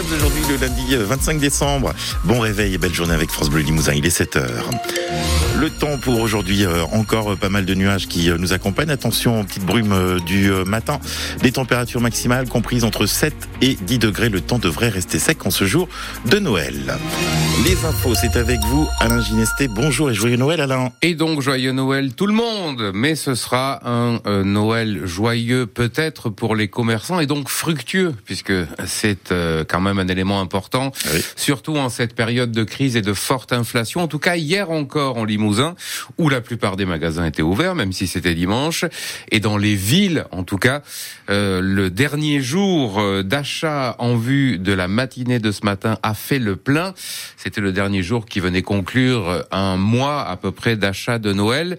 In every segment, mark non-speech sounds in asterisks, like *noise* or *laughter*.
aujourd'hui le lundi 25 décembre. Bon réveil et belle journée avec France Bleu Limousin. Il est 7 heures. Le temps pour aujourd'hui, euh, encore pas mal de nuages qui euh, nous accompagnent. Attention aux petites brumes euh, du matin. Les températures maximales comprises entre 7 et 10 degrés. Le temps devrait rester sec en ce jour de Noël. Les infos, c'est avec vous, Alain Ginesté. Bonjour et joyeux Noël, Alain. Et donc, joyeux Noël tout le monde. Mais ce sera un Noël joyeux peut-être pour les commerçants et donc fructueux, puisque c'est quand même un élément important, surtout en cette période de crise et de forte inflation. En tout cas, hier encore en Limousin, où la plupart des magasins étaient ouverts, même si c'était dimanche. Et dans les villes, en tout cas, euh, le dernier jour euh, d'achat en vue de la matinée de ce matin a fait le plein. C'était le dernier jour qui venait conclure un mois à peu près d'achat de Noël.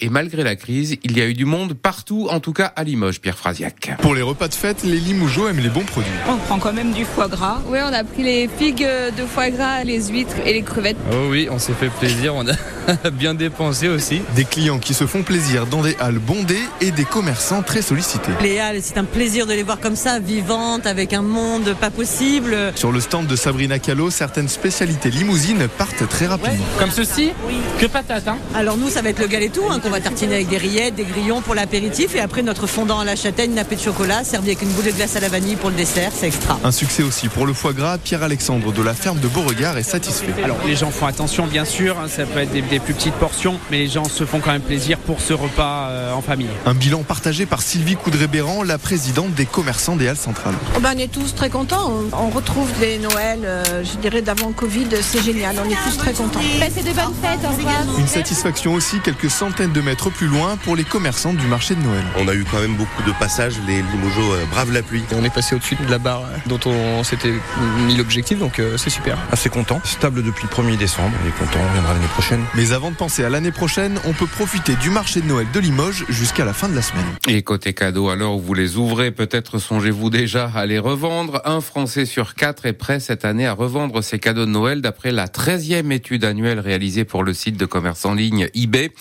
Et malgré la crise, il y a eu du monde partout, en tout cas à Limoges, Pierre Frasiac. Pour les repas de fête, les Limougeaux aiment les bons produits. On prend quand même du foie gras. Oui, on a pris les figues de foie gras, les huîtres et les crevettes. Oh oui, on s'est fait plaisir, on a *laughs* bien dépensé aussi. Des clients qui se font plaisir dans des halles bondées et des commerçants très sollicités. Les halles, c'est un plaisir de les voir comme ça, vivantes, avec un monde pas possible. Sur le stand de Sabrina Callot, certaines spécialités limousines partent très rapidement. Comme ceci Oui. Que patates, hein Alors nous, ça va être le galetto, hein, qu'on va tartiner avec des rillettes, des grillons pour l'apéritif et après notre fondant à la châtaigne nappé de chocolat servi avec une boule de glace à la vanille pour le dessert, c'est extra. Un succès aussi pour le foie gras, Pierre-Alexandre de la ferme de Beauregard est satisfait. Alors les gens font attention bien sûr, hein, ça peut être des, plus petites portions, mais les gens se font quand même plaisir pour ce repas euh, en famille. Un bilan partagé par Sylvie Coudray-Béran, la présidente des commerçants des Halles Centrales. Oh ben, on est tous très contents, on retrouve des Noëls, euh, je dirais d'avant Covid, c'est génial, on est tous très contents. C'est de bonnes fêtes, au revoir. Une satisfaction aussi quelques centaines de mètres plus loin pour les commerçants du marché de Noël. On a eu quand même beaucoup de passages, les Limogeaux euh, bravent la pluie. On est passé au-dessus de la barre euh, dont on s'était mis l'objectif, donc euh, c'est super. Assez content, stable depuis le 1er décembre, on est content, on viendra l'année prochaine. Mais avant de penser à l'année prochaine, on peut profiter du marché de Noël de Limoges jusqu'à la fin de la semaine. Et côté cadeaux, alors vous les ouvrez, peut-être songez-vous déjà à les revendre. Un Français sur quatre est prêt cette année à revendre ses cadeaux de Noël d'après la 13e étude annuelle réalisée pour le site de commerce en ligne eBay.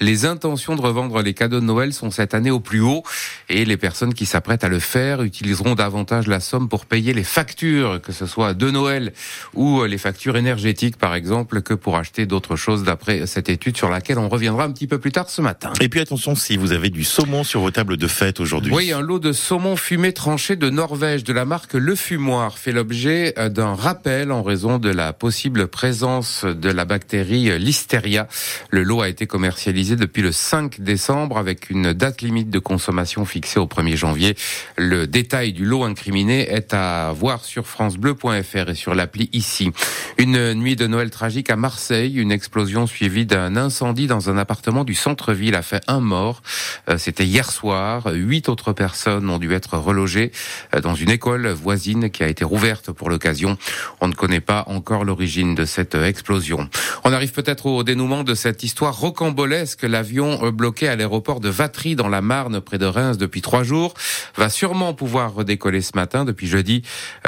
Les intentions de revendre les cadeaux de Noël sont cette année au plus haut et les personnes qui s'apprêtent à le faire utiliseront davantage la somme pour payer les factures, que ce soit de Noël ou les factures énergétiques par exemple, que pour acheter d'autres choses d'après cette étude sur laquelle on reviendra un petit peu plus tard ce matin. Et puis attention si vous avez du saumon sur vos tables de fête aujourd'hui. Oui, un lot de saumon fumé tranché de Norvège de la marque Le Fumoir fait l'objet euh, d'un rappel en raison de la possible présence de la bactérie Listeria. Le lot a été commercialisé depuis le 5 décembre avec une date limite de consommation fixée au 1er janvier. Le détail du lot incriminé est à voir sur francebleu.fr et sur l'appli ici. Une nuit de Noël tragique à Marseille, une explosion suivie d'un incendie dans un appartement du centre-ville a fait un mort. Euh, c'était hier soir. Huit autres personnes ont dû être relogées euh, dans une école voisine qui a été rouverte pour l'occasion. On ne connaît pas encore l'origine de cette explosion. On arrive peut-être au dénouement de cette histoire rocambolesque. L'avion bloqué à l'aéroport de Vatry dans la Marne, près de Reims, depuis trois jours, va sûrement pouvoir redécoller ce matin. Depuis jeudi,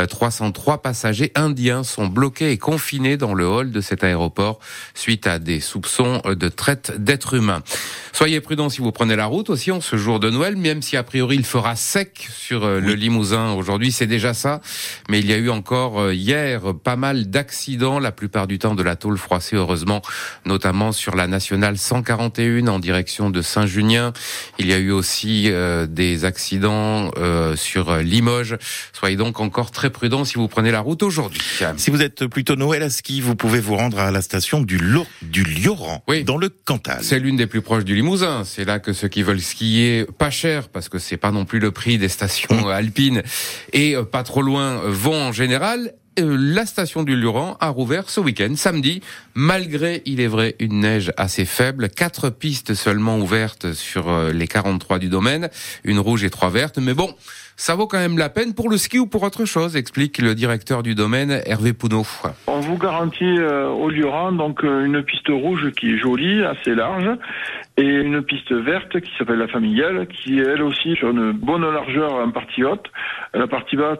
303 euh, passagers indiens sont bloqués et confinés dans le hall de cet aéroport suite à des soupçons de traite d'êtres humains. Soyez prudents si vous prenez la route aussi en ce jour de Noël, même si a priori il fera sec sur euh, le Limousin aujourd'hui, c'est déjà ça. Mais il y a eu encore euh, hier pas mal d'accidents, la plupart du temps de la tôle froissée, heureusement, notamment sur la nationale 141 en direction de Saint-Junien. Il y a eu aussi euh, des accidents sur Limoges. Soyez donc encore très prudents si vous prenez la route aujourd'hui. Si vous êtes plutôt Noël à ski, vous pouvez vous rendre à la station du, du Lioran, oui. dans le Cantal. C'est l'une des plus proches du Limousin. C'est là que ceux qui veulent skier pas cher, parce que c'est pas non plus le prix des stations *laughs* alpines, et euh, pas trop loin, vont en général la station du Luran a rouvert ce week-end, samedi, malgré, il est vrai, une neige assez faible. Quatre pistes seulement ouvertes sur euh, les 43 du domaine, une rouge et trois vertes. Mais bon, ça vaut quand même la peine pour le ski ou pour autre chose, explique le directeur du domaine, Hervé Pounot. On vous garantit au Luran donc une piste rouge qui est jolie, assez large, et une piste verte qui s'appelle la familiale, qui est elle aussi sur une bonne largeur en partie haute. La partie basse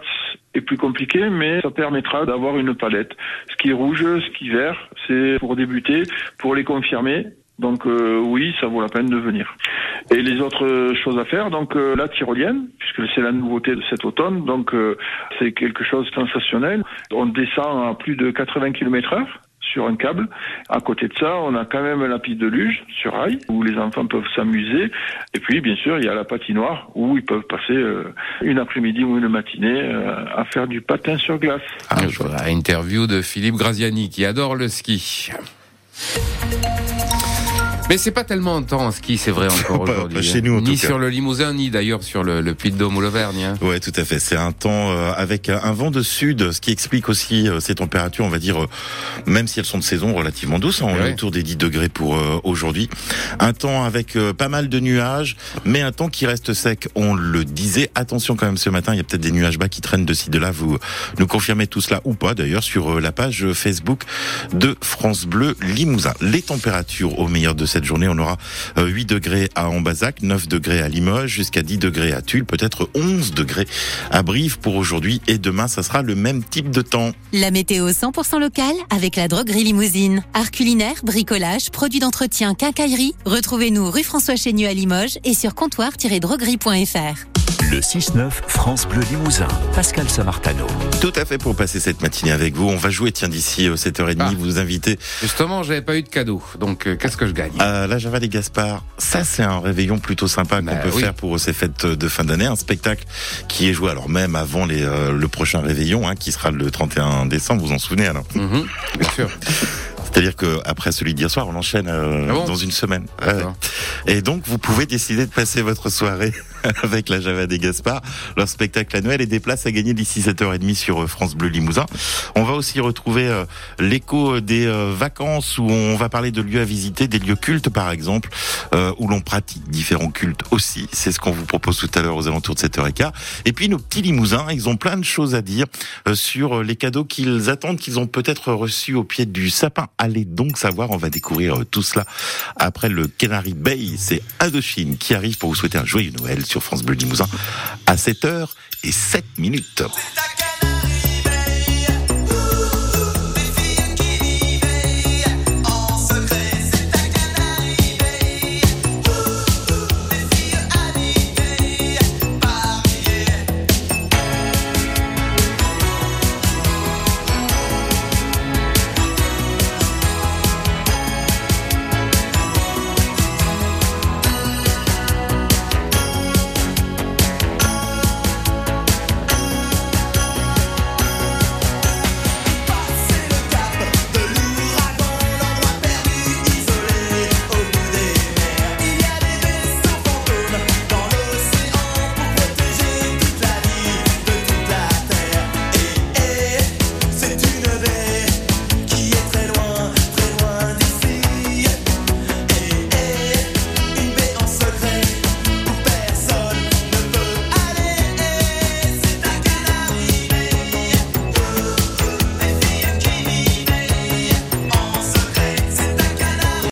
est plus compliquée, mais ça permettra d'avoir une palette. Ce qui est rouge, ce qui est vert, c'est pour débuter, pour les confirmer, Donc euh, oui, ça vaut la peine de venir. Et les autres choses à faire, donc euh, la tyrolienne, puisque c'est la nouveauté de cet automne, donc euh, c'est quelque chose de sensationnel. On descend à plus de 80 km heure sur un câble. À côté de ça, on a quand même la piste de luge sur rail où les enfants peuvent s'amuser. Et puis, bien sûr, il y a la patinoire où ils peuvent passer une après-midi ou une matinée à faire du patin sur glace. Ah, je vois. Interview de Philippe Graziani qui adore le ski. Mais c'est pas tellement un temps en ski, c'est vrai *laughs* encore aujourd'hui. Pas chez nous, en ni tout cas. sur le Limousin, ni d'ailleurs sur le, le Puy-de-Dôme ou l'Auvergne. Hein. Ouais, tout à fait. C'est un temps euh, avec un vent de sud, ce qui explique aussi euh, ces températures, on va dire, euh, même si elles sont de saison relativement douces, hein, on est Ouais. autour des 10 degrés pour euh, aujourd'hui. Un temps avec euh, pas mal de nuages, mais un temps qui reste sec. On le disait. Attention quand même ce matin, il y a peut-être des nuages bas qui traînent de ci de là. Vous nous confirmez tout cela ou pas d'ailleurs sur euh, la page Facebook de France Bleu Limousin. Les températures au meilleur de cette journée, on aura euh, 8 degrés à Ambazac, 9 degrés à Limoges, jusqu'à 10 degrés à Tulle, peut-être 11 degrés à Brive pour aujourd'hui. Et demain, ça sera le même type de temps. La météo 100% locale avec la droguerie limousine. Art culinaire, bricolage, produits d'entretien, quincaillerie. Retrouvez-nous rue François Chénieux à Limoges et sur comptoir-droguerie.fr. Le 6-9 France Bleu Limousin. Pascal Samartano. Tout à fait pour passer cette matinée avec vous. On va jouer, tiens, d'ici euh, 7h30, Ah. vous inviter Justement, j'avais pas eu de cadeau, donc euh, qu'est-ce que je gagne? À la Java des Gaspards. Ça, c'est un réveillon plutôt sympa qu'on Bah peut oui. faire pour ces fêtes de fin d'année. Un spectacle qui est joué alors même avant les, euh, le prochain réveillon, hein, qui sera le 31 décembre. Vous en souvenez alors Mhm, Bien sûr. C'est-à-dire que après celui d'hier soir, on enchaîne euh, Ah bon? dans une semaine. Ouais. Et donc, vous pouvez décider de passer votre soirée *laughs* avec la Java des Gaspards, leur spectacle annuel et des places à gagner d'ici 7h30 sur euh, France Bleu Limousin. On va aussi retrouver euh, l'écho des euh, vacances où on va parler de lieux à visiter, des lieux cultes par exemple, où l'on pratique différents cultes aussi. C'est ce qu'on vous propose tout à l'heure aux alentours de 7h15. Et puis nos petits Limousins, ils ont plein de choses à dire sur les cadeaux qu'ils attendent, qu'ils ont peut-être reçus au pied du sapin. Allez donc savoir, on va découvrir tout cela après le Canary Bay. C'est Indochine qui arrive pour vous souhaiter un joyeux Noël sur France Bleu Limousin à 7h et 7 minutes.